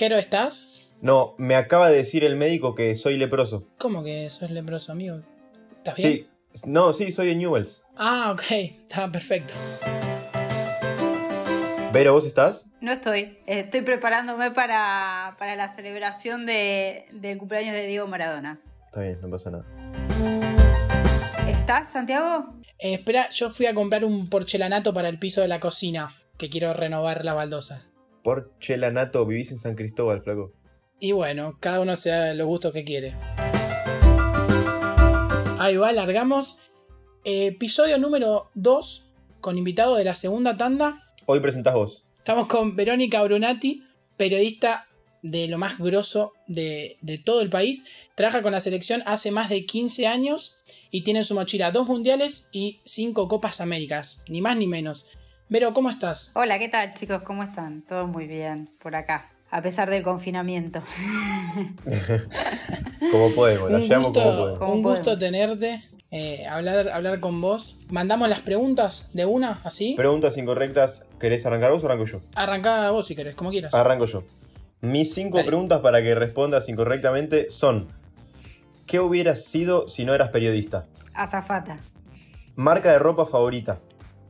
Jero, ¿estás? No, me acaba de decir el médico que soy leproso. ¿Cómo que sos leproso, amigo? ¿Estás bien? Sí, no, sí, soy de Newells. Ah, ok, está perfecto. Vero, ¿vos estás? No estoy. Estoy preparándome para, para la celebración de, del cumpleaños de Diego Maradona. Está bien, no pasa nada. ¿Estás, Santiago? Eh, espera, yo fui a comprar un porcelanato para el piso de la cocina, que quiero renovar la baldosa. Porcelanato, vivís en San Cristóbal, flaco. Y bueno, cada uno se da los gustos que quiere. Ahí va, largamos. Eh, episodio número 2, con invitado de la segunda tanda. Hoy presentás vos. Estamos con Verónica Brunati, periodista de lo más grosso de, de todo el país. Trabaja con la selección hace más de 15 años y tiene en su mochila dos mundiales y cinco Copas Américas, ni más ni menos. Vero, ¿cómo estás? Hola, ¿qué tal chicos? ¿Cómo están? Todo muy bien por acá, a pesar del confinamiento. Como podemos, la Un como gusto, podemos. Como un gusto podemos. tenerte, eh, hablar, hablar con vos. Mandamos las preguntas de una, así. Preguntas incorrectas, ¿querés arrancar vos o arranco yo? Arrancá vos si querés, como quieras. Arranco yo. Mis cinco Dale. preguntas para que respondas incorrectamente son: ¿Qué hubieras sido si no eras periodista? Azafata, Marca de ropa favorita.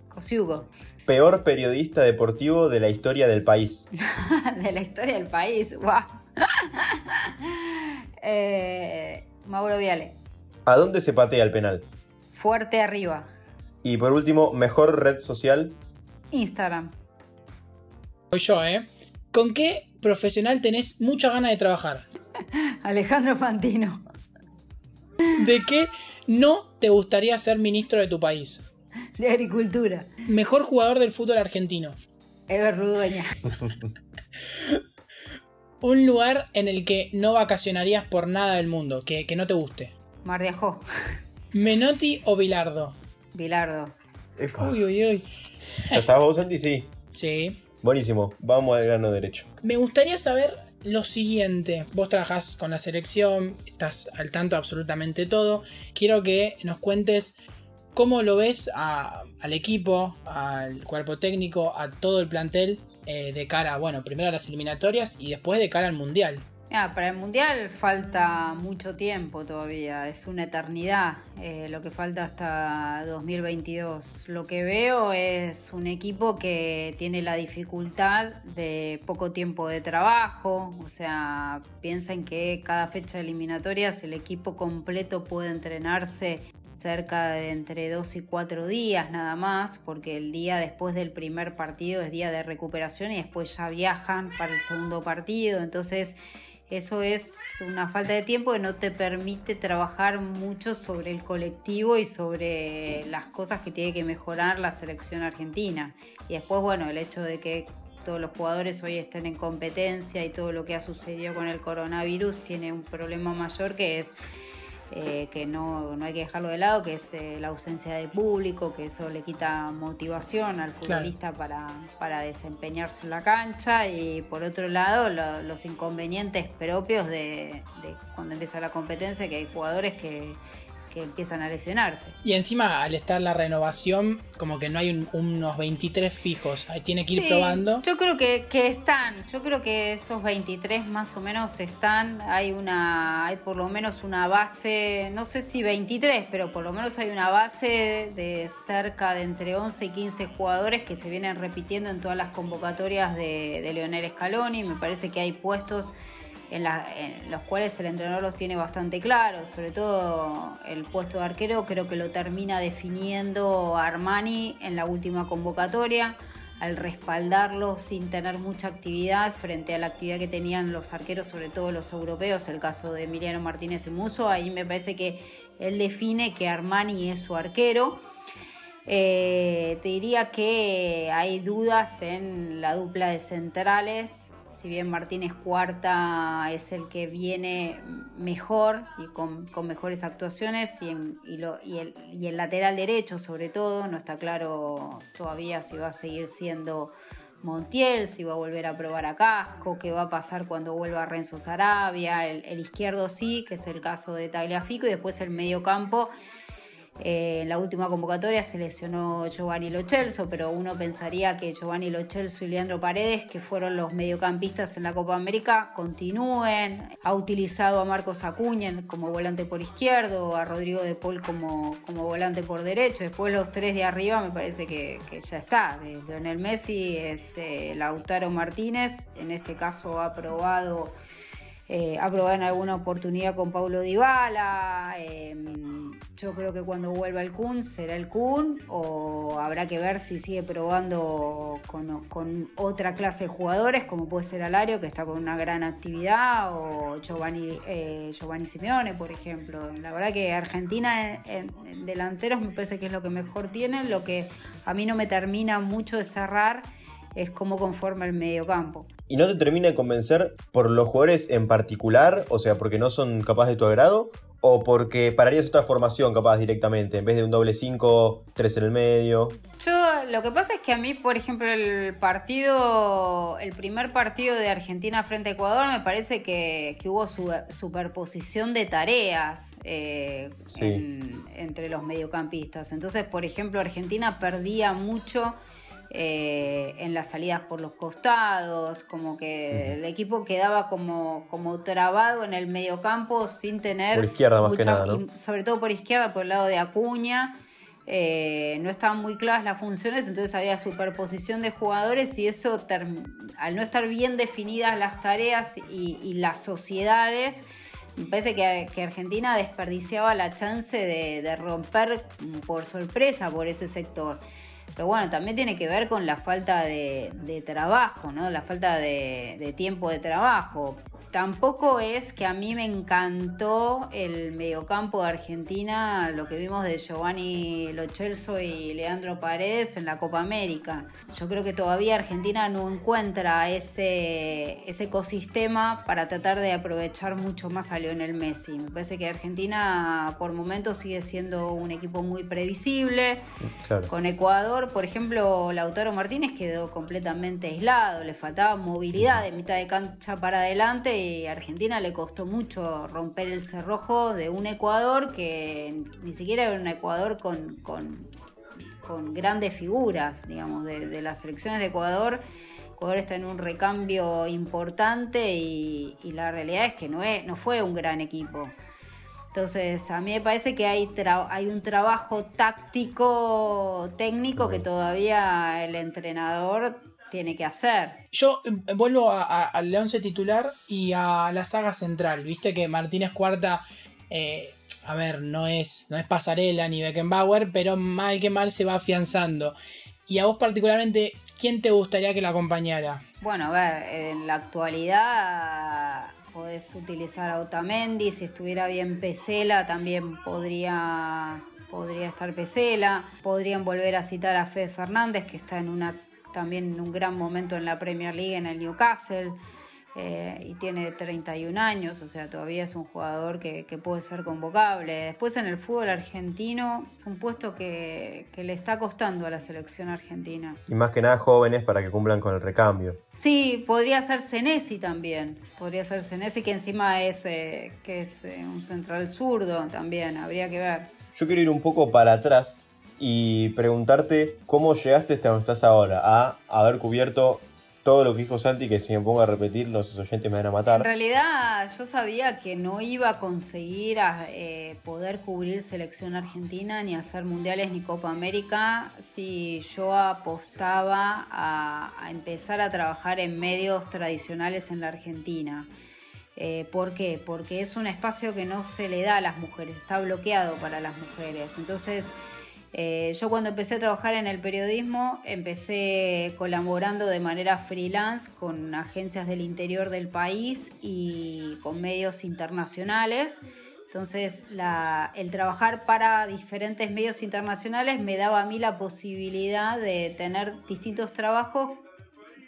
Cosiugo, Peor periodista deportivo de la historia del país. de la historia del país. ¡Guau! Eh, Mauro Viale, ¿A dónde se patea el penal? fuerte arriba. Y por último, mejor red social. Instagram. Voy yo, ¿eh? ¿Con qué profesional tenés mucha ganas de trabajar? Alejandro Fantino. ¿De qué no te gustaría ser ministro de tu país? De Agricultura. Mejor jugador del fútbol argentino. Ever Ludueña. Un lugar en el que no vacacionarías por nada del mundo, que, que no te guste. Mar de Ajó. Menotti o Bilardo. Bilardo. Epa. Uy, uy, uy. ¿Ya estabas vos, Santi? Sí. Sí. Buenísimo. Vamos al grano derecho. Me gustaría saber lo siguiente. Vos trabajás con la selección, estás al tanto de absolutamente todo. Quiero que nos cuentes cómo lo ves al equipo, al cuerpo técnico, a todo el plantel eh, de cara, bueno, primero a las eliminatorias y después de cara al mundial. Ah, para el Mundial falta mucho tiempo todavía, es una eternidad eh, lo que falta hasta 2022. Lo que veo es un equipo que tiene la dificultad de poco tiempo de trabajo, o sea, piensen que cada fecha de eliminatorias el equipo completo puede entrenarse cerca de entre dos y cuatro días nada más, porque el día después del primer partido es día de recuperación y después ya viajan para el segundo partido, entonces eso es una falta de tiempo que no te permite trabajar mucho sobre el colectivo y sobre las cosas que tiene que mejorar la selección argentina. Y después, bueno, el hecho de que todos los jugadores hoy estén en competencia y todo lo que ha sucedido con el coronavirus tiene un problema mayor que es eh, que no, no hay que dejarlo de lado, que es eh, la ausencia de público, que eso le quita motivación al Claro. futbolista para, para desempeñarse en la cancha y por otro lado lo- los inconvenientes propios de, de cuando empieza la competencia, que hay jugadores que, que empiezan a lesionarse. Y encima, al estar la renovación, como que no hay un- unos 23 fijos. Ahí tiene que ir Sí, probando. Yo creo que, que están, yo creo que esos 23 más o menos están, hay una, hay por lo menos una base, no sé si 23, pero por lo menos hay una base de cerca de entre 11 y 15 jugadores que se vienen repitiendo en todas las convocatorias de, de Leonel Scaloni, me parece que hay puestos en, la- en los cuales el entrenador los tiene bastante claros, sobre todo el puesto de arquero creo que lo termina definiendo Armani en la última convocatoria, al respaldarlo sin tener mucha actividad frente a la actividad que tenían los arqueros, sobre todo los europeos, el caso de Emiliano Martínez y Muso, ahí me parece que él define que Armani es su arquero. Eh, te diría que hay dudas en la dupla de centrales. Si bien Martínez Cuarta es el que viene mejor y con, con mejores actuaciones, y, lo- y el, y el lateral derecho, sobre todo, no está claro todavía si va a seguir siendo Montiel, si va a volver a probar a Casco, qué va a pasar cuando vuelva Renzo Sarabia. El, el izquierdo sí, que es el caso de Tagliafico, y después el medio campo Eh, en la última convocatoria se lesionó Giovanni Lochelso, pero uno pensaría que Giovanni Lochelso y Leandro Paredes, que fueron los mediocampistas en la Copa América, continúen. Ha utilizado a Marcos Acuña como volante por izquierdo, a Rodrigo de Paul como, como volante por derecho. Después los tres de arriba me parece que, ya está. De Lionel Messi es eh, Lautaro Martínez, en este caso ha probado eh, aprobado en alguna oportunidad con Paulo Dybala. Em, yo creo que cuando vuelva el Kun será el Kun o habrá que ver si sigue probando con, otra clase de jugadores como puede ser Alario que está con una gran actividad o Giovanni, eh, Giovanni Simeone por ejemplo. La verdad que Argentina en, en delanteros me parece que es lo que mejor tiene, lo que a mí no me termina mucho de cerrar es cómo conforma el mediocampo y no te termina de convencer por los jugadores en particular, o sea, porque no son capaces de tu agrado, o porque pararías otra formación capaz directamente, en vez de un doble 5, 3 en el medio. Yo, lo que pasa es que a mí, por ejemplo, el partido, el primer partido de Argentina frente a Ecuador, me parece que, hubo su, superposición de tareas eh, entre los mediocampistas. Entonces, por ejemplo, Argentina perdía mucho eh, en las salidas por los costados, como que el equipo quedaba como, como trabado en el mediocampo sin tener... Por izquierda más que nada, Sobre todo por izquierda, por el lado de Acuña. Eh, no estaban muy claras las funciones, entonces había superposición de jugadores y eso, al no estar bien definidas las tareas y, las sociedades, me parece que, Argentina desperdiciaba la chance de, de romper por sorpresa por ese sector. Pero bueno, también tiene que ver con la falta de, trabajo, ¿no? La falta de, de, tiempo de trabajo tampoco es que a mí me encantó el mediocampo de Argentina, lo que vimos de Giovanni Lochelso y Leandro Paredes en la Copa América. Yo creo que todavía Argentina no encuentra ese, ese ecosistema para tratar de aprovechar mucho más a Lionel Messi. Me parece que Argentina por momentos sigue siendo un equipo muy previsible. Con Ecuador, por ejemplo, Lautaro Martínez quedó completamente aislado, le faltaba movilidad de mitad de cancha para adelante y a Argentina le costó mucho romper el cerrojo de un Ecuador que ni siquiera era un Ecuador con, con, grandes figuras, digamos, de, las selecciones de Ecuador. Ecuador está en un recambio importante y, la realidad es que no, es, no fue un gran equipo. Entonces, a mí me parece que hay, hay un trabajo táctico, técnico, que todavía el entrenador tiene que hacer. Yo eh, vuelvo al 11 titular y a la saga central. Viste que Martínez Cuarta, eh, a ver, no es, no es pasarela ni Beckenbauer, pero mal que mal se va afianzando. Y a vos particularmente, ¿quién te gustaría que la acompañara? Bueno, a ver, en la actualidad podés utilizar a Otamendi, si estuviera bien Pesela también podría, podría estar Pesela, podrían volver a citar a Fede Fernández que está en una también en un gran momento en la Premier League en el Newcastle. Eh, y tiene 31 años, o sea, todavía es un jugador que, puede ser convocable. Después en el fútbol argentino es un puesto que, le está costando a la selección argentina. Y más que nada jóvenes para que cumplan con el recambio. Sí, podría ser Senesi también, podría ser Senesi que encima es, eh, que es eh, un central zurdo también, habría que ver. Yo quiero ir un poco para atrás y preguntarte cómo llegaste hasta donde estás ahora, a haber cubierto todo lo que dijo Santi, que si me pongo a repetir, los oyentes me van a matar. En realidad, yo sabía que no iba a conseguir eh, poder cubrir selección argentina, ni hacer mundiales, ni Copa América, si yo apostaba a, empezar a trabajar en medios tradicionales en la Argentina. Eh, ¿Por qué? Porque es un espacio que no se le da a las mujeres, está bloqueado para las mujeres. Entonces, eh, yo cuando empecé a trabajar en el periodismo, empecé colaborando de manera freelance con agencias del interior del país y con medios internacionales. Entonces, el trabajar para diferentes medios internacionales me daba a mí la posibilidad de tener distintos trabajos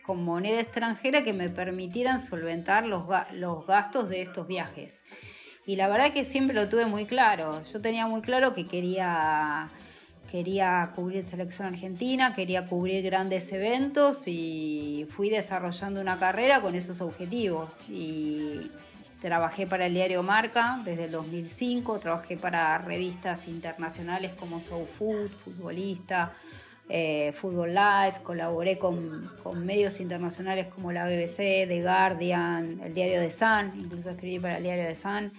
con moneda extranjera que me permitieran solventar los, los gastos de estos viajes. Y la verdad que siempre lo tuve muy claro. Yo tenía muy claro que quería quería cubrir selección argentina, quería cubrir grandes eventos y fui desarrollando una carrera con esos objetivos. Y trabajé para el diario Marca desde el 2005, trabajé para revistas internacionales como Soul Food, Futbolista, eh, Football Life, colaboré con, medios internacionales como la BBC, The Guardian, el diario de Sun, incluso escribí para el diario de Sun,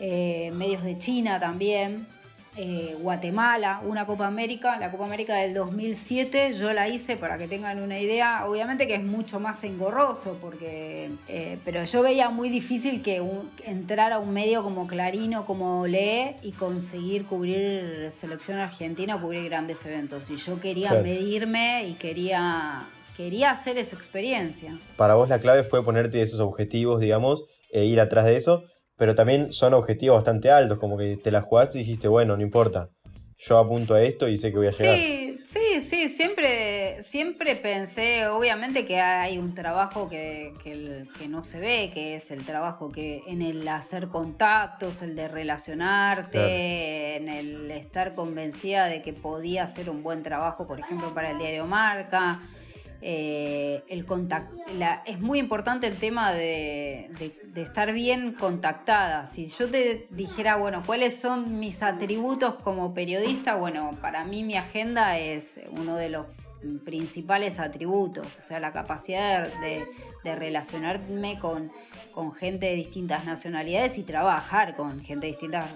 eh, medios de China también. Eh, Guatemala, una Copa América, la Copa América del 2007, yo la hice para que tengan una idea, obviamente que es mucho más engorroso, porque, eh, pero yo veía muy difícil que entrar a un medio como Clarín o como Lee y conseguir cubrir selección argentina o cubrir grandes eventos. Y yo quería medirme y quería, quería hacer esa experiencia. Para vos la clave fue ponerte esos objetivos, digamos, e ir atrás de eso pero también son objetivos bastante altos, como que te la jugaste y dijiste, bueno, no importa, yo apunto a esto y sé que voy a llegar. Sí, sí, sí, siempre, siempre pensé, obviamente que hay un trabajo que, que, no se ve, que es el trabajo que en el hacer contactos, el de relacionarte, en el estar convencida de que podía hacer un buen trabajo, por ejemplo, para el diario Marca. Eh, el es muy importante el tema de, estar bien contactada. Si yo te dijera, bueno, ¿cuáles son mis atributos como periodista? Bueno, para mí mi agenda es uno de los principales atributos, o sea, la capacidad de, relacionarme con, con, gente de distintas nacionalidades y trabajar con gente de distintas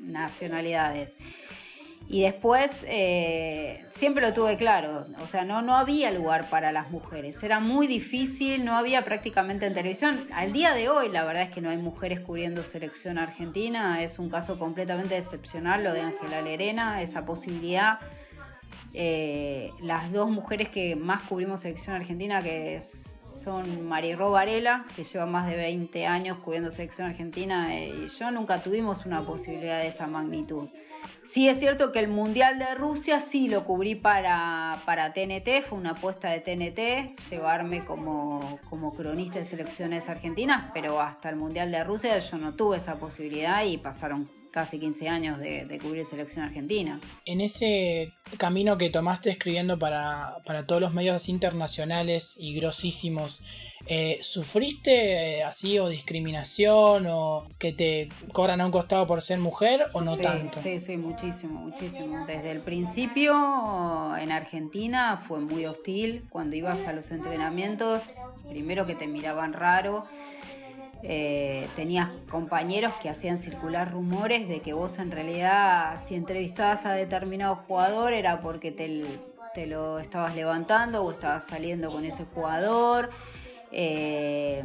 nacionalidades. Y después eh, siempre lo tuve claro, o sea, no, no había lugar para las mujeres, era muy difícil, no había prácticamente en televisión. Al día de hoy la verdad es que no hay mujeres cubriendo selección argentina, es un caso completamente excepcional lo de Ángela Lerena, esa posibilidad. Eh, las dos mujeres que más cubrimos selección argentina, que son Marirro Varela, que lleva más de 20 años cubriendo selección argentina, eh, y yo nunca tuvimos una posibilidad de esa magnitud. Sí es cierto que el Mundial de Rusia sí lo cubrí para, para TNT, fue una apuesta de TNT, llevarme como, como cronista de selecciones argentinas, pero hasta el Mundial de Rusia yo no tuve esa posibilidad y pasaron casi 15 años de, cubrir selección argentina. En ese camino que tomaste escribiendo para, todos los medios internacionales y grosísimos, eh, ¿sufriste eh, así o discriminación o que te cobran a un costado por ser mujer o no tanto? Sí, sí, muchísimo, muchísimo. Desde el principio en Argentina fue muy hostil. Cuando ibas a los entrenamientos, primero que te miraban raro eh, tenías compañeros que hacían circular rumores de que vos en realidad si entrevistabas a determinado jugador era porque te, lo estabas levantando o estabas saliendo con ese jugador. Eh,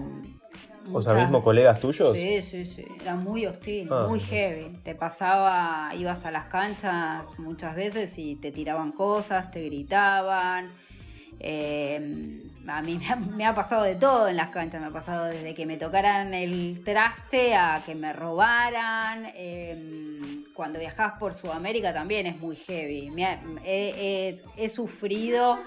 o sea, mismo colegas tuyos. Sí, sí, sí. Era muy hostil, ah. muy heavy. Te pasaba, ibas a las canchas muchas veces y te tiraban cosas, te gritaban. Eh, a mí me ha, pasado de todo en las canchas, me ha pasado desde que me tocaran el traste a que me robaran. Em, cuando viajas por Sudamérica también es muy heavy. he, sufrido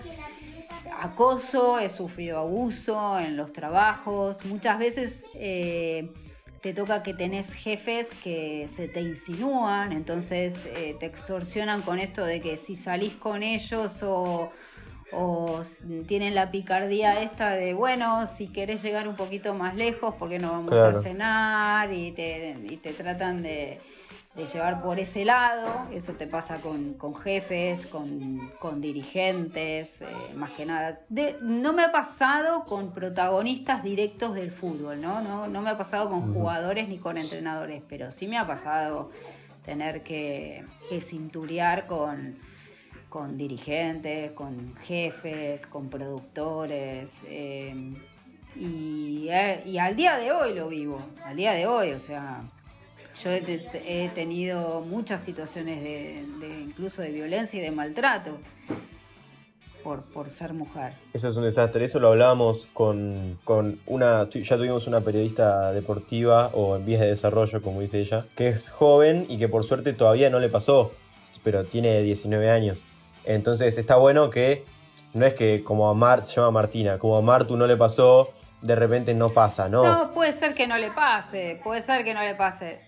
acoso, he sufrido abuso en los trabajos. Muchas veces eh, te toca que tenés jefes que se te insinúan, entonces eh, te extorsionan con esto de que si salís con ellos o o tienen la picardía esta de, bueno, si querés llegar un poquito más lejos, porque no vamos a cenar? Y te, y te tratan de, llevar por ese lado. Eso te pasa con, jefes, con, dirigentes, eh, más que nada. no me ha pasado con protagonistas directos del fútbol, ¿no? No, no me ha pasado con jugadores ni con entrenadores, pero sí me ha pasado tener que, que cinturear con con dirigentes, con jefes, con productores. Eh, eh, y, al día de hoy lo vivo, al día de hoy, o sea, yo he, tenido muchas situaciones de, incluso de violencia y de maltrato por, por, ser mujer. Eso es un desastre, eso lo hablábamos con, con una, ya tuvimos una periodista deportiva o en vías de desarrollo, como dice ella, que es joven y que por suerte todavía no le pasó, pero tiene 19 años. Entonces está bueno que no es que como a Mar se llama Martina, como a Martu no le pasó, de repente no pasa, ¿no? No, puede ser que no le pase, puede ser que no le pase.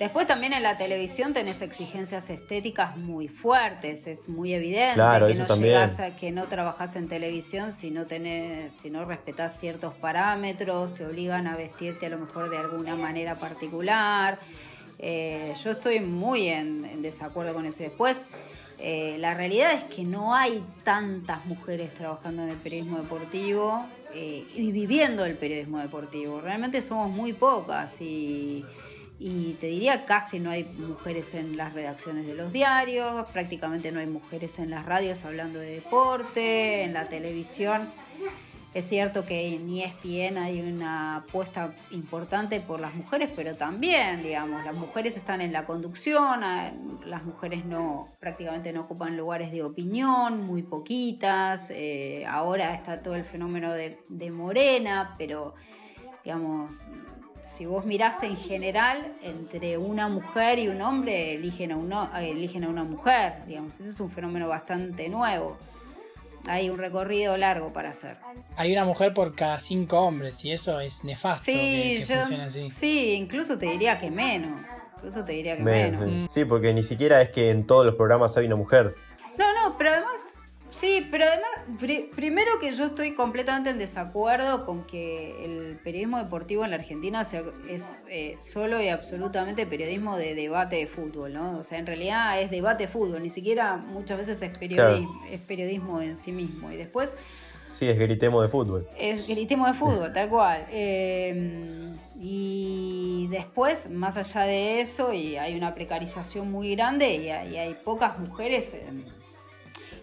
Después también en la televisión tenés exigencias estéticas muy fuertes, es muy evidente Claro, que no llegás a- que no trabajás en televisión si no tenés, si no respetás ciertos parámetros, te obligan a vestirte a lo mejor de alguna manera particular. Eh, yo estoy muy en, en desacuerdo con eso. Y después, eh, la realidad es que no hay tantas mujeres trabajando en el periodismo deportivo eh, y viviendo el periodismo deportivo. Realmente somos muy pocas y, y te diría casi no hay mujeres en las redacciones de los diarios, prácticamente no hay mujeres en las radios hablando de deporte, en la televisión. Es cierto que en ESPN hay una apuesta importante por las mujeres, pero también, digamos, las mujeres están en la conducción, las mujeres no prácticamente no ocupan lugares de opinión, muy poquitas. eh, ahora está todo el fenómeno de Morena, pero, digamos, si vos mirás en general, entre una mujer y un hombre eligen a, uno, eligen a una mujer, digamos, ese es un fenómeno bastante nuevo. Hay un recorrido largo para hacer. Hay una mujer por cada cinco hombres y eso es nefasto Sí, que, que yo- funcione así. sí, incluso te diría que menos. Incluso te diría que Menos, menos. sí. Sí, porque ni siquiera es que en todos los programas hay una mujer. No, no, pero además, sí, pero además, pri- primero que yo estoy completamente en desacuerdo con que el periodismo deportivo en la Argentina sea, es eh, solo y absolutamente periodismo de debate de fútbol, ¿no? O sea, en realidad es debate de fútbol, ni siquiera muchas veces es periodismo, es periodismo en sí mismo. Y después Sí, es gritemos de fútbol. es gritismo de fútbol, tal cual. Eh, y después, más allá de eso, y hay una precarización muy grande y hay, y hay pocas mujeres. eh,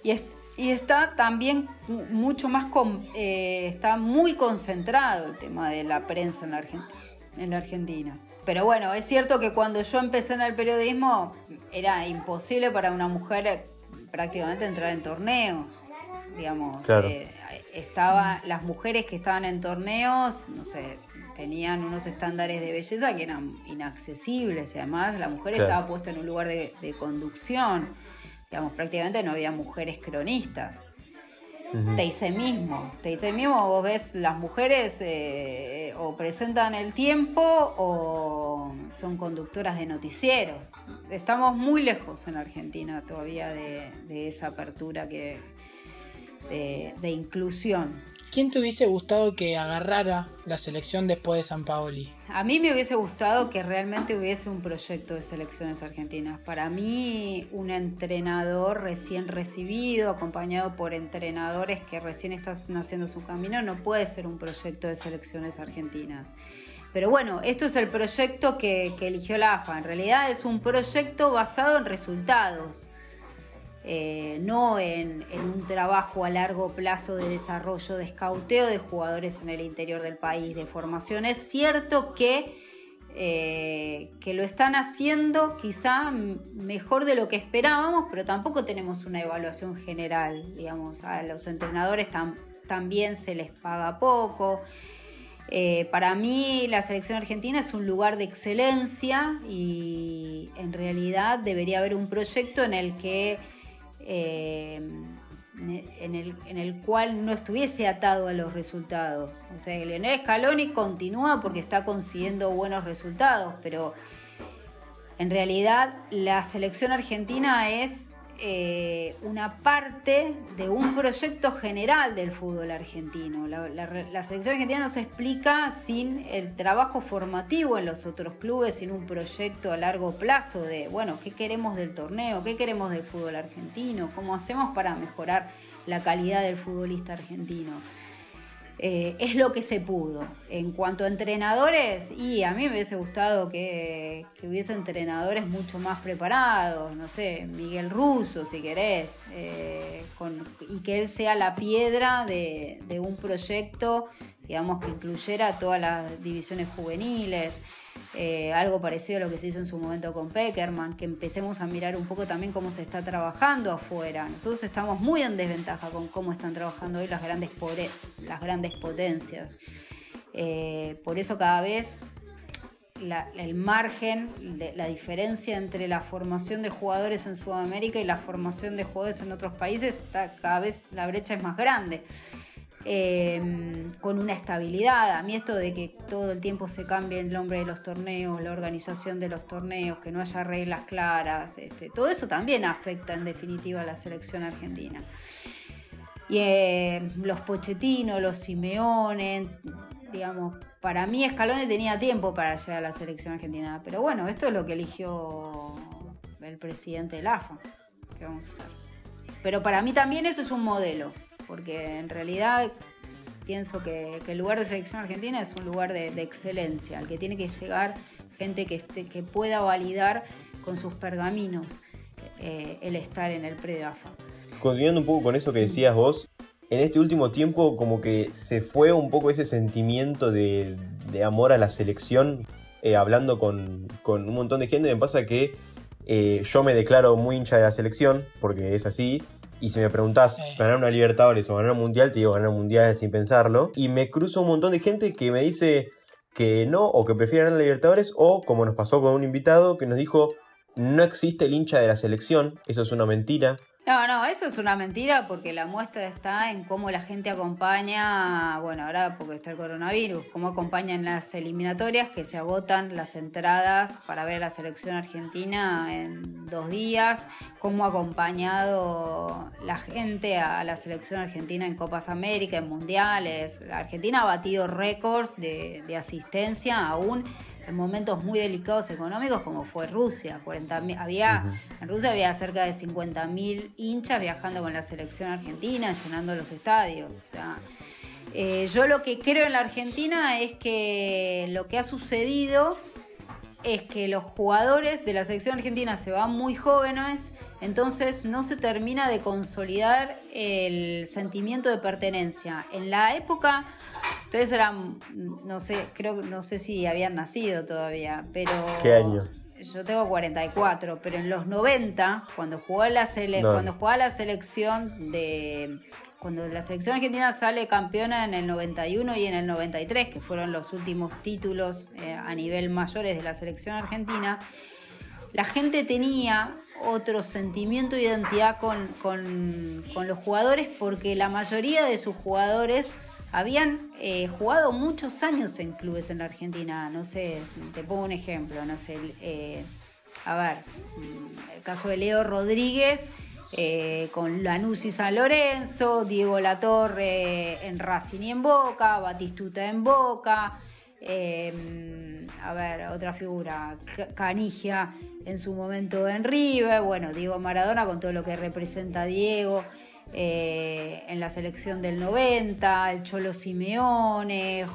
y, es- y está también mu- mucho más, con- eh, está muy concentrado el tema de la prensa en la, Argent- en la Argentina. Pero bueno, es cierto que cuando yo empecé en el periodismo era imposible para una mujer eh, prácticamente entrar en torneos. Digamos, Claro. eh, estaba, las mujeres que estaban en torneos, no sé, tenían unos estándares de belleza que eran inaccesibles. Y además la mujer Claro. estaba puesta en un lugar de, de conducción. Digamos, prácticamente no había mujeres cronistas. Ujú. Teise mismo. Teise mismo, vos ves las mujeres eh, o presentan el tiempo o son conductoras de noticiero. Estamos muy lejos en Argentina todavía de, de esa apertura que de, de inclusión. ¿Quién te hubiese gustado que agarrara la selección después de San Paoli? A mí me hubiese gustado que realmente hubiese un proyecto de selecciones argentinas. Para mí, un entrenador recién recibido, acompañado por entrenadores que recién están haciendo su camino, no puede ser un proyecto de selecciones argentinas. Pero bueno, esto es el proyecto que, que eligió la AFA. En realidad es un proyecto basado en resultados. Eh, no en, un trabajo a largo plazo de desarrollo, de escauteo de jugadores en el interior del país, de formación. Es cierto que, eh, que lo están haciendo quizá mejor de lo que esperábamos, pero tampoco tenemos una evaluación general. Digamos, a los entrenadores tam- también se les paga poco. Eh, para mí la selección argentina es un lugar de excelencia y en realidad debería haber un proyecto en el que eh, en el, en el cual no estuviese atado a los resultados. O sea, Leonel Scaloni continúa porque está consiguiendo buenos resultados, pero en realidad la selección argentina es eh, una parte de un proyecto general del fútbol argentino. La, la- la selección argentina no se explica sin el trabajo formativo en los otros clubes, sin un proyecto a largo plazo de, bueno, ¿qué queremos del torneo? ¿Qué queremos del fútbol argentino? ¿Cómo hacemos para mejorar la calidad del futbolista argentino? Eh, es lo que se pudo. En cuanto a entrenadores, y a mí me hubiese gustado que, hubiese entrenadores mucho más preparados, no sé, Miguel Russo, si querés, eh, y que él sea la piedra de un proyecto, digamos, que incluyera todas las divisiones juveniles. eh, algo parecido a lo que se hizo en su momento con Peckerman, que empecemos a mirar un poco también cómo se está trabajando afuera. Nosotros estamos muy en desventaja con cómo están trabajando hoy las grandes, las grandes potencias. Eh, por eso cada vez el margen, la diferencia entre la formación de jugadores en Sudamérica y la formación de jugadores en otros países, cada vez la brecha es más grande. Eh, con una estabilidad. A mí esto de que todo el tiempo se cambie el nombre de los torneos, la organización de los torneos, que no haya reglas claras, este, todo eso también afecta en definitiva a la selección argentina. Y eh, los Pochettino, los Simeone, digamos, para mí Scaloni tenía tiempo para llegar a la selección argentina, pero bueno, esto es lo que eligió el presidente del AFA. ¿Qué vamos a hacer? Pero para mí también eso es un modelo, porque en realidad pienso que, el lugar de selección argentina es un lugar de, excelencia, al que tiene que llegar gente que, esté, que pueda validar con sus pergaminos eh, el estar en el pre-AFA. Continuando un poco con eso que decías vos, en este último tiempo como que se fue un poco ese sentimiento de, amor a la selección, eh, hablando con, un montón de gente, me pasa que eh, yo me declaro muy hincha de la selección, porque es así, y si me preguntás, ¿ganar una Libertadores o ganar un Mundial? Te digo ganar un Mundial sin pensarlo. Y me cruzo un montón de gente que me dice que no, o que prefiere ganar la Libertadores, o como nos pasó con un invitado que nos dijo, no existe el hincha de la selección, eso es una mentira. No, no, eso es una mentira porque la muestra está en cómo la gente acompaña, bueno, ahora porque está el coronavirus, cómo acompañan las eliminatorias que se agotan las entradas para ver a la selección argentina en dos días, cómo ha acompañado la gente a la selección argentina en Copas América, en Mundiales. La Argentina ha batido récords de, de asistencia aún en momentos muy delicados económicos como fue Rusia. 40, había, En Rusia había cerca de 50.000 hinchas viajando con la selección argentina, llenando los estadios. O sea, eh, yo lo que creo en la Argentina es que lo que ha sucedido es que los jugadores de la selección argentina se van muy jóvenes, entonces no se termina de consolidar el sentimiento de pertenencia. En la época Ustedes eran, no sé, creo no sé si habían nacido todavía, pero... ¿Qué año? Yo tengo 44, pero en los 90, cuando jugó la, cuando jugaba la selección de... Cuando la selección argentina sale campeona en el 91 y en el 93, que fueron los últimos títulos eh, a nivel mayores de la selección argentina, la gente tenía otro sentimiento de identidad con, con los jugadores porque la mayoría de sus jugadores habían eh, jugado muchos años en clubes en la Argentina. No sé, te pongo un ejemplo, no sé, eh, a ver, mm, el caso de Leo Rodríguez eh, con Lanús y San Lorenzo, Diego Latorre en Racing y en Boca, Batistuta en Boca. A ver, otra figura, Canigia en su momento en River, bueno, Diego Maradona con todo lo que representa Diego. Eh, en la selección del 90, el Cholo Simeone.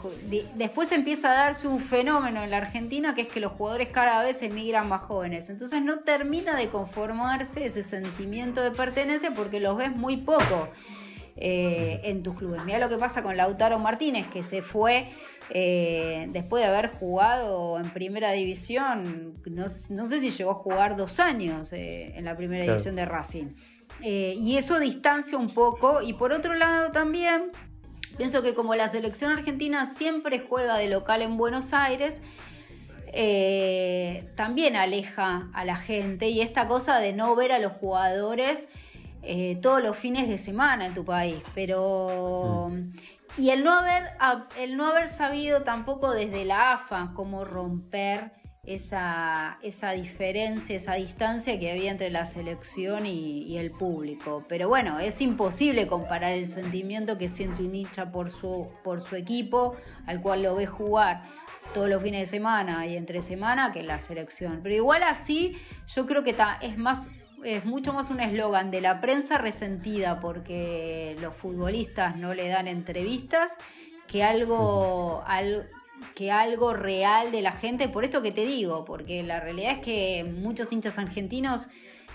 Después empieza a darse un fenómeno en la Argentina que es que los jugadores cada vez emigran más jóvenes. Entonces no termina de conformarse ese sentimiento de pertenencia porque los ves muy poco. Eh, en tus clubes. Mira lo que pasa con Lautaro Martínez, que se fue eh, después de haber jugado en primera división, no, sé si llegó a jugar dos años en la primera división de Racing. Eh, y eso distancia un poco. Y por otro lado también, pienso que como la selección argentina siempre juega de local en Buenos Aires, eh, también aleja a la gente y esta cosa de no ver a los jugadores eh, todos los fines de semana en tu país. Pero... Mm. Y el no, haber, el no haber sabido tampoco desde la AFA cómo romper esa, esa diferencia, esa distancia que había entre la selección y, el público. Pero bueno, es imposible comparar el sentimiento que siente un hincha por su, por su equipo, al cual lo ve jugar todos los fines de semana y entre semana que la selección. Pero igual así, yo creo que es más es mucho más un eslogan de la prensa resentida porque los futbolistas no le dan entrevistas que algo, que algo real de la gente, por esto que te digo, porque la realidad es que muchos hinchas argentinos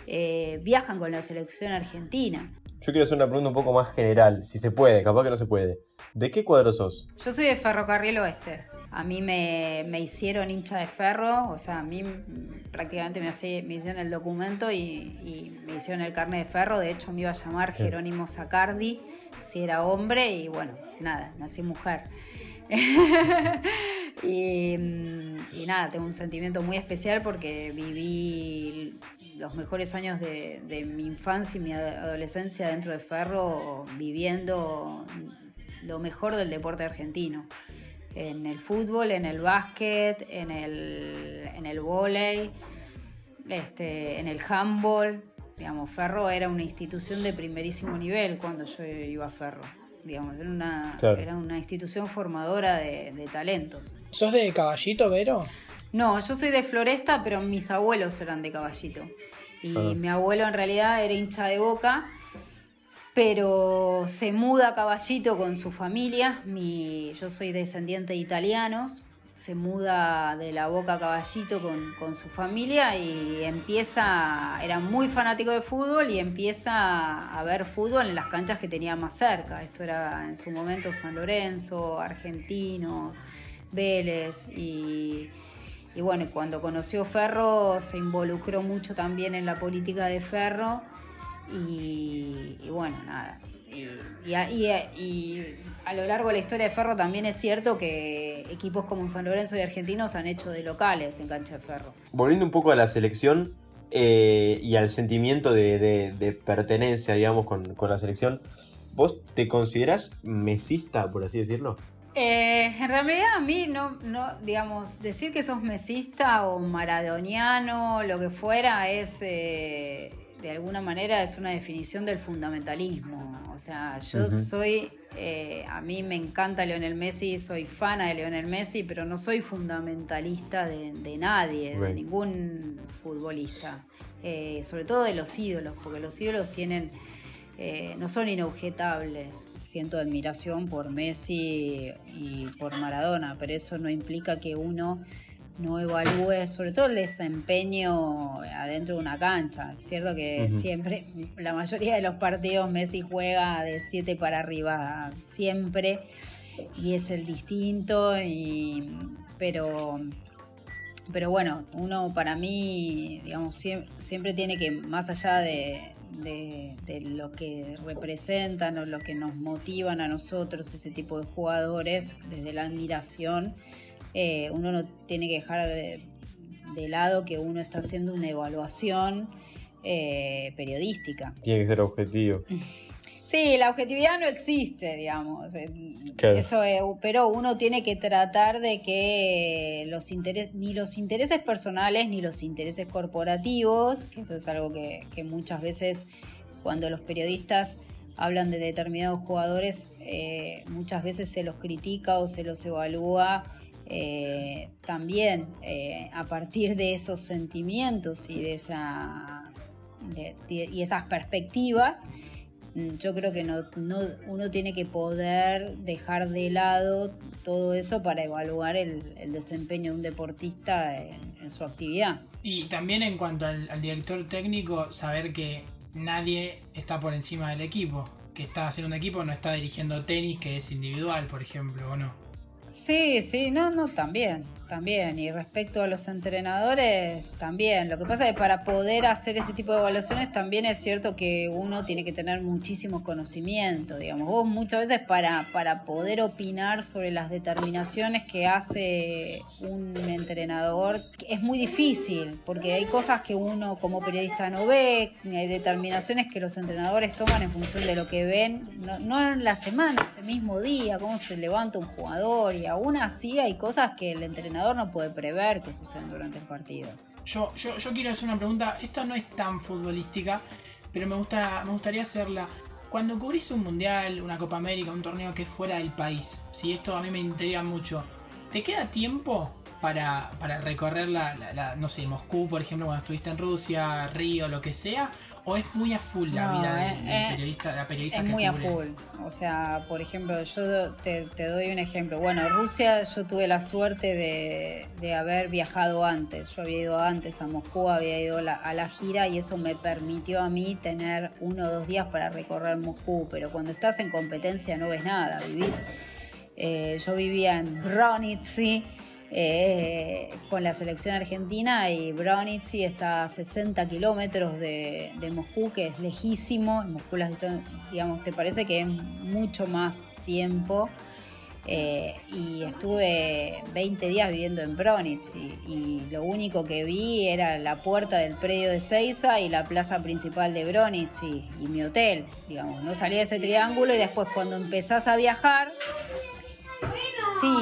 eh, viajan con la selección argentina. Yo quiero hacer una pregunta un poco más general, si se puede, capaz que no se puede. ¿De qué cuadro sos? Yo soy de Ferrocarril Oeste. A mí me, hicieron hincha de ferro, o sea, a mí prácticamente me, me hicieron el documento y, me hicieron el carnet de ferro. De hecho, me iba a llamar Jerónimo Sacardi si era hombre y bueno, nada, nací mujer. y, nada, tengo un sentimiento muy especial porque viví los mejores años de, mi infancia y mi adolescencia dentro de Ferro, viviendo lo mejor del deporte argentino. En el fútbol, en el básquet, en el, en el vóley, este, en el handball. Digamos, Ferro era una institución de primerísimo nivel cuando yo iba a Ferro. Digamos, era una, era una institución formadora de, de talentos. ¿Sos de Caballito, Vero? No, yo soy de Floresta, pero mis abuelos eran de Caballito. Y ah. mi abuelo en realidad era hincha de boca, pero se muda a Caballito con su familia. Mi, yo soy descendiente de italianos. Se muda de la boca a Caballito con, con su familia y empieza, era muy fanático de fútbol y empieza a ver fútbol en las canchas que tenía más cerca. Esto era en su momento San Lorenzo, Argentinos, Vélez y y bueno, cuando conoció Ferro se involucró mucho también en la política de Ferro y, bueno, nada. Y, a lo largo de la historia de Ferro también es cierto que equipos como San Lorenzo y Argentinos han hecho de locales en cancha de Ferro. Volviendo un poco a la selección eh, y al sentimiento de, pertenencia, digamos, con, con la selección, ¿vos te consideras mesista, por así decirlo? Eh, en realidad a mí no, no, digamos, decir que sos mesista o maradoniano, lo que fuera, es eh, de alguna manera es una definición del fundamentalismo. O sea, yo soy, eh, a mí me encanta Leonel Messi, soy fana de Leonel Messi, pero no soy fundamentalista de, nadie, de ningún futbolista. sobre todo de los ídolos, porque los ídolos tienen eh, no son inobjetables. Siento admiración por Messi y por Maradona, pero eso no implica que uno no evalúe, sobre todo el desempeño adentro de una cancha. Es cierto que siempre, la mayoría de los partidos Messi juega de 7 para arriba, siempre, y es el distinto, pero pero bueno, uno para mí, digamos, siempre tiene que, más allá de, de, lo que representan o lo que nos motivan a nosotros, ese tipo de jugadores, desde la admiración, eh, uno no tiene que dejar de, lado que uno está haciendo una evaluación eh, periodística. Tiene que ser objetivo. Sí, la objetividad no existe, digamos. Eh, eso pero uno tiene que tratar de que los ni los intereses personales ni los intereses corporativos, que eso es algo que, muchas veces cuando los periodistas hablan de determinados jugadores, eh, muchas veces se los critica o se los evalúa eh, también a partir de esos sentimientos y de esa y esas perspectivas. Mm, yo creo que no, uno tiene que poder dejar de lado todo eso para evaluar el, desempeño de un deportista en, su actividad. Y también en cuanto al, al, director técnico, saber que nadie está por encima del equipo, que está haciendo un equipo, no está dirigiendo tenis, que es individual, por ejemplo, ¿o no? Sí, sí, no, no, también, también. Y respecto a los entrenadores, también. Lo que pasa es que para poder hacer ese tipo de evaluaciones también es cierto que uno tiene que tener muchísimo conocimiento, digamos. Vos muchas veces para, para poder opinar sobre las determinaciones que hace un entrenador es muy difícil, porque hay cosas que uno como periodista no ve, hay determinaciones que los entrenadores toman en función de lo que ven, no, no en la semana, ese mismo día, cómo se levanta un jugador, y aún así hay cosas que el entrenador no puede prever que suceden durante el partido. Yo, yo, yo quiero hacer una pregunta, esto no es tan futbolística, pero me, gusta, me gustaría hacerla. Cuando cubrís un mundial, una Copa América, un torneo que es fuera del país, si esto a mí me intriga mucho, ¿te queda tiempo para, para recorrer la, no sé, Moscú, por ejemplo, cuando estuviste en Rusia, Río, lo que sea? ¿O es muy a full la vida del, eh, periodista, la periodista es muy a full. O sea, por ejemplo, yo te, doy un ejemplo. Bueno, Rusia yo tuve la suerte de, haber viajado antes. Yo había ido antes a Moscú, había ido a la gira y eso me permitió a mí tener uno o dos días para recorrer Moscú. Pero cuando estás en competencia no ves nada, vivís. Eh, yo vivía en Bronitsy eh, con la selección argentina y Bronici está a 60 kilómetros de, Moscú, que es lejísimo. En Moscú, digamos, te parece que es mucho más tiempo. Eh, y estuve 20 días viviendo en Bronitz y, lo único que vi era la puerta del predio de Seiza y la plaza principal de Bronitz y, mi hotel, digamos, no salí de ese triángulo y después cuando empezás a viajar, sí,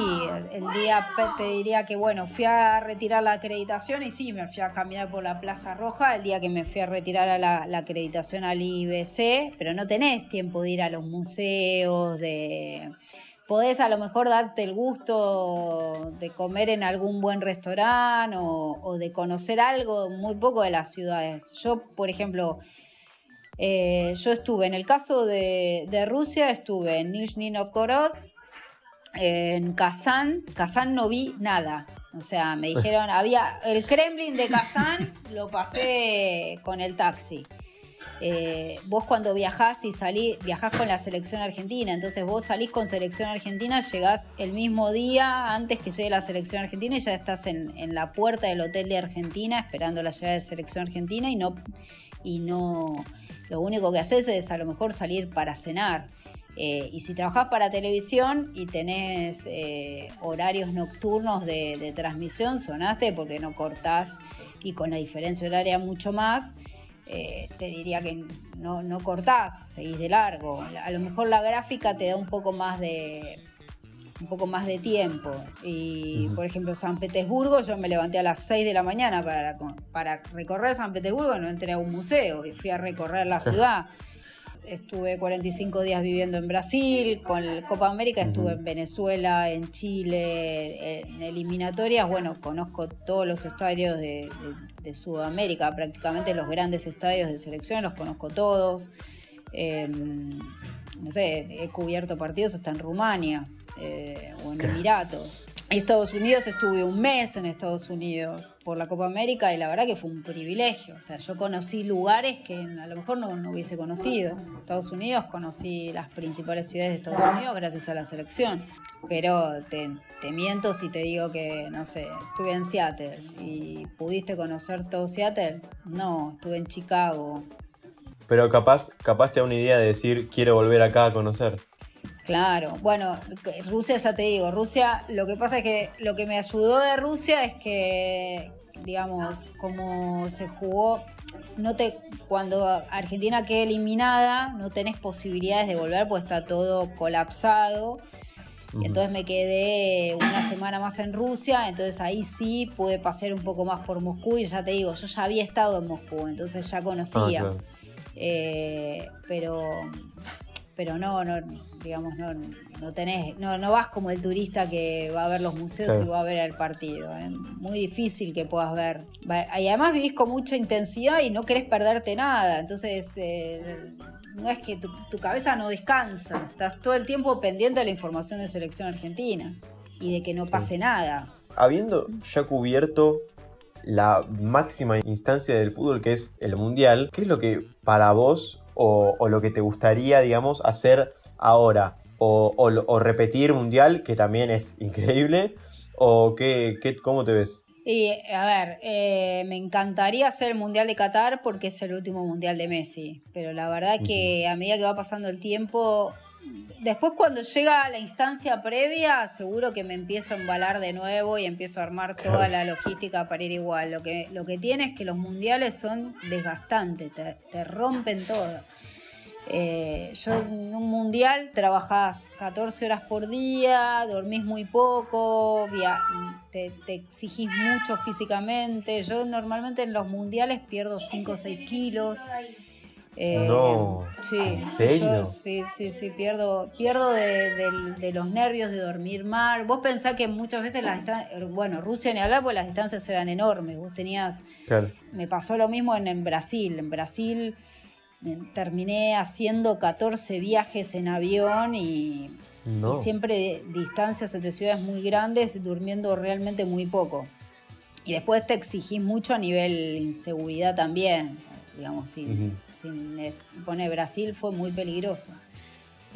el día te diría que bueno, fui a retirar la acreditación y sí, me fui a caminar por la Plaza Roja el día que me fui a retirar la, la acreditación al IBC, pero no tenés tiempo de ir a los museos, de podés a lo mejor darte el gusto de comer en algún buen restaurante o, de conocer algo muy poco de las ciudades. Yo, por ejemplo, eh, yo estuve, en el caso de, Rusia, estuve en Nizhny Novgorod, en Kazán, Kazán no vi nada. O sea, me dijeron, había el Kremlin de Kazán, lo pasé con el taxi. Eh, vos cuando viajás y salís, viajás con la selección argentina, entonces vos salís con selección argentina, llegás el mismo día antes que llegue la selección argentina y ya estás en, la puerta del hotel de Argentina esperando la llegada de selección argentina y no, y no, lo único que haces es a lo mejor salir para cenar. Eh, y si trabajás para televisión y tenés eh, horarios nocturnos de, de transmisión, sonaste porque no cortás y con la diferencia horaria mucho más. Eh, te diría que no, no cortás, seguís de largo. A lo mejor la gráfica te da un poco más de un poco más de tiempo. Y por ejemplo, San Petersburgo, yo me levanté a las 6 de la mañana para, para recorrer San Petersburgo, no entré a un museo y fui a recorrer la ciudad estuve 45 días viviendo en Brasil, con Copa América estuve en Venezuela, en Chile, en eliminatorias, bueno, conozco todos los estadios de, Sudamérica, prácticamente los grandes estadios de selección los conozco todos. Em, no sé, he cubierto partidos hasta en Rumania eh, o en Emiratos. Estados Unidos estuve un mes en Estados Unidos por la Copa América y la verdad que fue un privilegio. O sea, yo conocí lugares que a lo mejor no, hubiese conocido. Estados Unidos conocí las principales ciudades de Estados Unidos gracias a la selección. Pero te, miento si te digo que, no sé, estuve en Seattle y pudiste conocer todo Seattle. No, estuve en Chicago. Pero capaz, capaz te da una idea de decir quiero volver acá a conocer. Claro, bueno, Rusia ya te digo, Rusia, lo que pasa es que lo que me ayudó de Rusia es que, digamos, como se jugó, no te, cuando Argentina quede eliminada, no tenés posibilidades de volver, pues está todo colapsado. Entonces me quedé una semana más en Rusia, entonces ahí sí pude pasar un poco más por Moscú y ya te digo, yo ya había estado en Moscú, entonces ya conocía. Ah, eh, pero pero no, no, digamos, no, no tenés, no, no vas como el turista que va a ver los museos y va a ver el partido. Es muy difícil que puedas ver. Y además vivís con mucha intensidad y no querés perderte nada. Entonces, eh, no es que tu, tu, cabeza no descansa. Estás todo el tiempo pendiente de la información de selección argentina y de que no pase nada. Habiendo ya cubierto la máxima instancia del fútbol que es el mundial, ¿qué es lo que para vos o, lo que te gustaría, digamos, hacer ahora? O, repetir mundial, que también es increíble, o qué, qué, cómo te ves? Y a ver, eh, me encantaría hacer el Mundial de Qatar porque es el último Mundial de Messi, pero la verdad que a medida que va pasando el tiempo, después cuando llega la instancia previa, seguro que me empiezo a embalar de nuevo y empiezo a armar toda la logística para ir igual. Lo que, lo que tiene es que los mundiales son desgastantes, te, te rompen todo. Eh, yo en un mundial trabajás 14 horas por día, dormís muy poco, te, exigís mucho físicamente. Yo normalmente en los mundiales pierdo 5 o 6 kilos. Eh, no, sí, ¿En serio? sí, sí, sí, pierdo, pierdo de, los nervios de dormir mal. Vos pensás que muchas veces las distancias, bueno, Rusia ni hablar, pues las distancias eran enormes. Vos tenías, me pasó lo mismo en, en Brasil. En Brasil terminé haciendo 14 viajes en avión y, siempre distancias entre ciudades muy grandes, durmiendo realmente muy poco. Y después te exigís mucho a nivel inseguridad también, digamos, si, pone Brasil fue muy peligroso.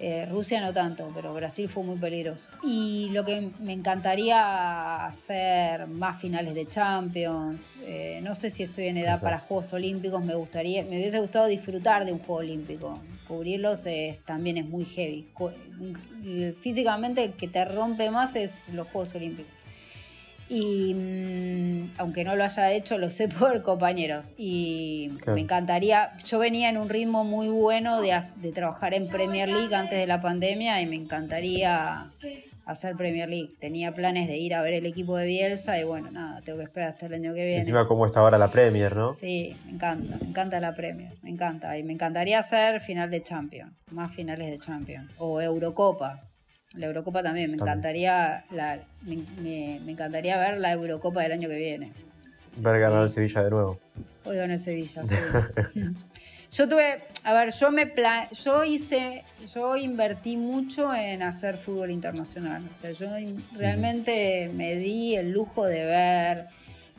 Eh, Rusia no tanto, pero Brasil fue muy peligroso. Y lo que me encantaría hacer más finales de Champions. Eh, no sé si estoy en edad para Juegos Olímpicos. Me gustaría, me hubiese gustado disfrutar de un Juego Olímpico. Cubrirlos también es muy heavy. Físicamente el que te rompe más es los Juegos Olímpicos y mm, aunque no lo haya hecho, lo sé por compañeros. Y me encantaría, yo venía en un ritmo muy bueno de, de, trabajar en Premier League antes de la pandemia y me encantaría hacer Premier League. Tenía planes de ir a ver el equipo de Bielsa y bueno, nada, tengo que esperar hasta el año que viene. Encima cómo está ahora la Premier, ¿no? Sí, me encanta, me encanta la Premier, me encanta. Y me encantaría hacer final de Champions, más finales de Champions. O Eurocopa, la Eurocopa también, me encantaría la, me, encantaría ver la Eurocopa del año que viene. Ver ganar el Sevilla de nuevo. Hoy gana el Sevilla, sí. yo tuve, a ver, yo me yo hice, yo invertí mucho en hacer fútbol internacional. O sea, yo realmente me di el lujo de ver.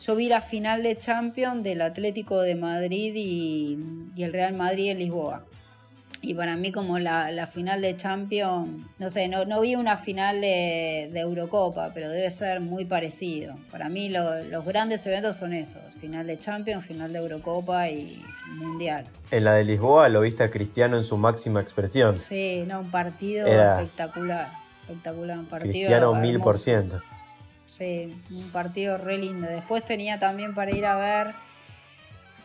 Yo vi la final de Champions del Atlético de Madrid y, y el Real Madrid en Lisboa. Y para mí como la, final de Champions, no sé, no, no vi una final de, Eurocopa, pero debe ser muy parecido. Para mí los grandes eventos son esos, final de Champions, final de Eurocopa y Mundial. En la de Lisboa lo viste a Cristiano en su máxima expresión. Sí, no, un partido espectacular, espectacular, un partido Cristiano mil por ciento. Sí, un partido re lindo. Después tenía también para ir a ver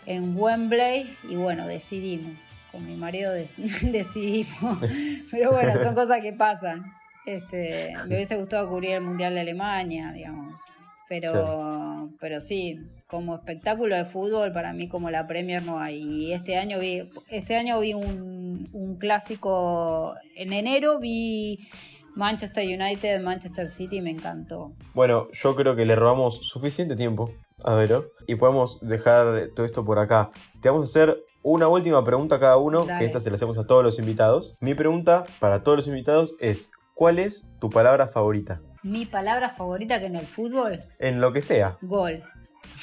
en Wembley y bueno, decidimos con mi marido decidimos. Pero bueno, son cosas que pasan. Este, me hubiese gustado cubrir el Mundial de Alemania, digamos. Pero, pero sí, como espectáculo de fútbol, para mí como la Premier no hay. Y este año vi, este año vi un, un clásico, en enero vi Manchester United, Manchester City, me encantó. Bueno, yo creo que le robamos suficiente tiempo a Vero y podemos dejar todo esto por acá. Te vamos a hacer una última pregunta a cada uno, que esta se la hacemos a todos los invitados. Mi pregunta para todos los invitados es, ¿cuál es tu palabra favorita? Mi palabra favorita que en el fútbol. En lo que sea. Gol.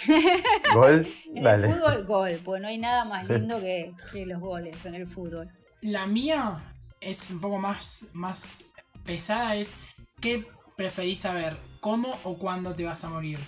Gol, en el fútbol, gol, pues no hay nada más lindo que, los goles en el fútbol. La mía es un poco más, más pesada, es ¿qué preferís saber? ¿Cómo o cuándo te vas a morir?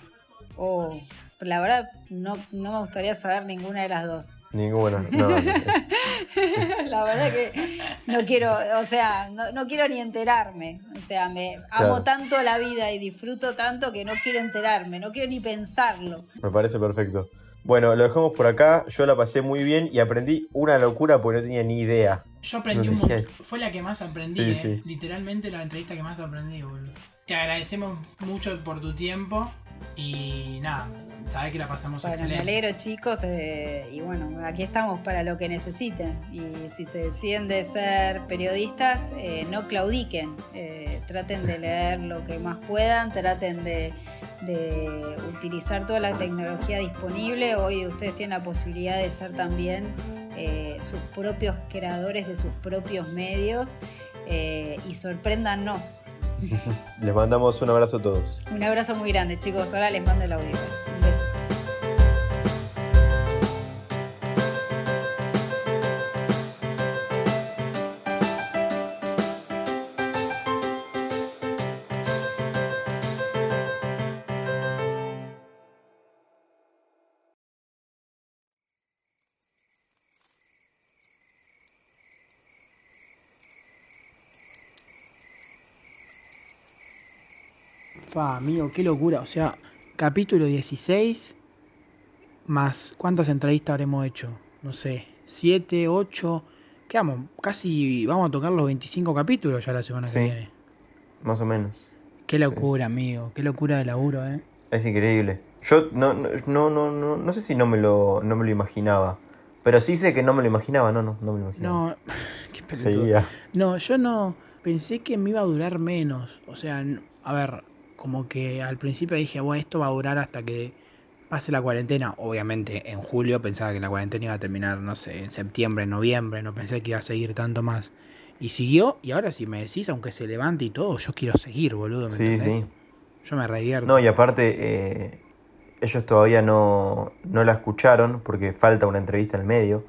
Oh, la verdad no, no me gustaría saber ninguna de las dos. Ninguna, no. la verdad que no quiero, o sea, no, quiero ni enterarme. O sea, me amo tanto la vida y disfruto tanto que no quiero enterarme, no quiero ni pensarlo. Me parece perfecto. Bueno, lo dejamos por acá. Yo la pasé muy bien y aprendí una locura porque no tenía ni idea. Yo aprendí un montón. Fue la que más aprendí, eh. literalmente la entrevista que más aprendí, boludo. Te agradecemos mucho por tu tiempo. Y nada, sabes que la pasamos bueno, excelente. Me alegro, chicos. Eh, y bueno, aquí estamos para lo que necesiten. Y si se deciden de ser periodistas, eh, no claudiquen. Eh, traten de leer lo que más puedan, traten de, utilizar toda la tecnología disponible. Hoy ustedes tienen la posibilidad de ser también sus propios creadores de sus propios medios. y sorpréndanos les mandamos un abrazo a todos. Un abrazo muy grande, chicos. Ahora les mando el audio. Un beso. Amigo, qué locura. O sea, capítulo 16, más cuántas entrevistas habremos hecho. No sé, 7, 8. ¿Qué vamos? Casi vamos a tocar los 25 capítulos ya la semana que viene. Más o menos. Qué locura, amigo. Qué locura de laburo, ¿eh? Es increíble. Yo no, no, no, no, no, sé si no me, lo, no me lo imaginaba. Pero sí sé que no me lo imaginaba, no, no, no me lo imaginaba. No, qué Seguía. No, yo no pensé que me iba a durar menos. O sea, a ver, como que al principio dije, bueno, esto va a durar hasta que pase la cuarentena. Obviamente en julio pensaba que la cuarentena iba a terminar, no sé, en septiembre, en noviembre, no pensé que iba a seguir tanto más. Y siguió, y ahora si me decís, aunque se levante y todo, yo quiero seguir, boludo. ¿me sí, sí. Yo me revierto. No, y aparte, eh, ellos todavía no, no la escucharon porque falta una entrevista en el medio.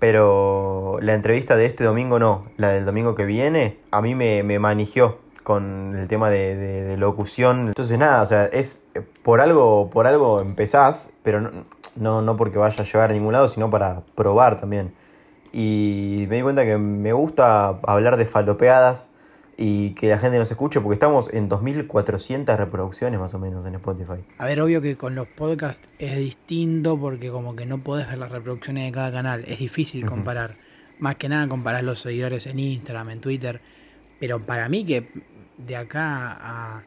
Pero la entrevista de este domingo no, la del domingo que viene, a mí me, me manigió con el tema de, de- de locución. Entonces nada, o sea, es eh, por algo, por algo empezás, pero no, no, no porque vaya a llevar a ningún lado, sino para probar también. Y me di cuenta que me gusta hablar de falopeadas y que la gente nos escuche, porque estamos en 2.400 reproducciones más o menos en Spotify. A ver, obvio que con los podcasts es distinto porque como que no podés ver las reproducciones de cada canal. Es difícil comparar. Más que nada comparar los seguidores en Instagram, en Twitter. Pero para mí que de acá a,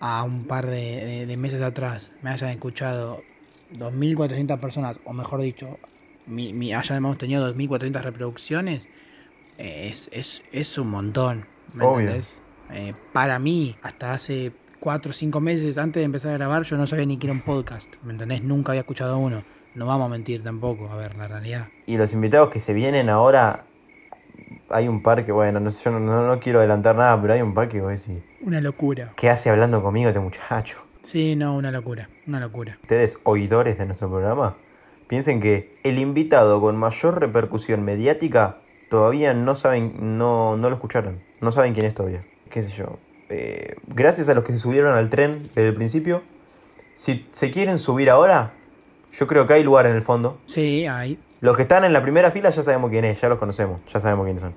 a un par de, de- de meses atrás me hayan escuchado 2.400 personas, o mejor dicho, mi, mi, hayamos tenido 2.400 reproducciones, eh, es, es, es un montón. ¿me Obvio. Eh, para mí, hasta hace 4 o 5 meses antes de empezar a grabar, yo no sabía ni que era un podcast. ¿Me entendés? Nunca había escuchado uno. No vamos a mentir tampoco, a ver, la realidad. Y los invitados que se vienen ahora, hay un par que, bueno, no, yo no, no- no quiero adelantar nada, pero hay un par que voy a decir, Una locura. ¿qué hace hablando conmigo este muchacho? Sí, no, una locura. Una locura. Ustedes, oidores de nuestro programa, piensen que el invitado con mayor repercusión mediática todavía no saben, no, no lo escucharon, no saben quién es todavía. ¿Qué sé yo? Eh, gracias a los que se subieron al tren desde el principio, si se quieren subir ahora, yo creo que hay lugar en el fondo. Sí, hay. Los que están en la primera fila ya sabemos quién es, ya los conocemos, ya sabemos quiénes son.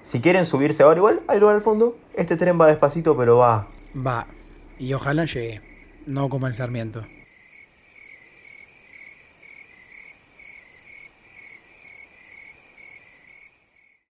Si quieren subirse ahora igual, hay lugar al fondo. Este tren va despacito, pero va. Va. Y ojalá llegue. No como el Sarmiento.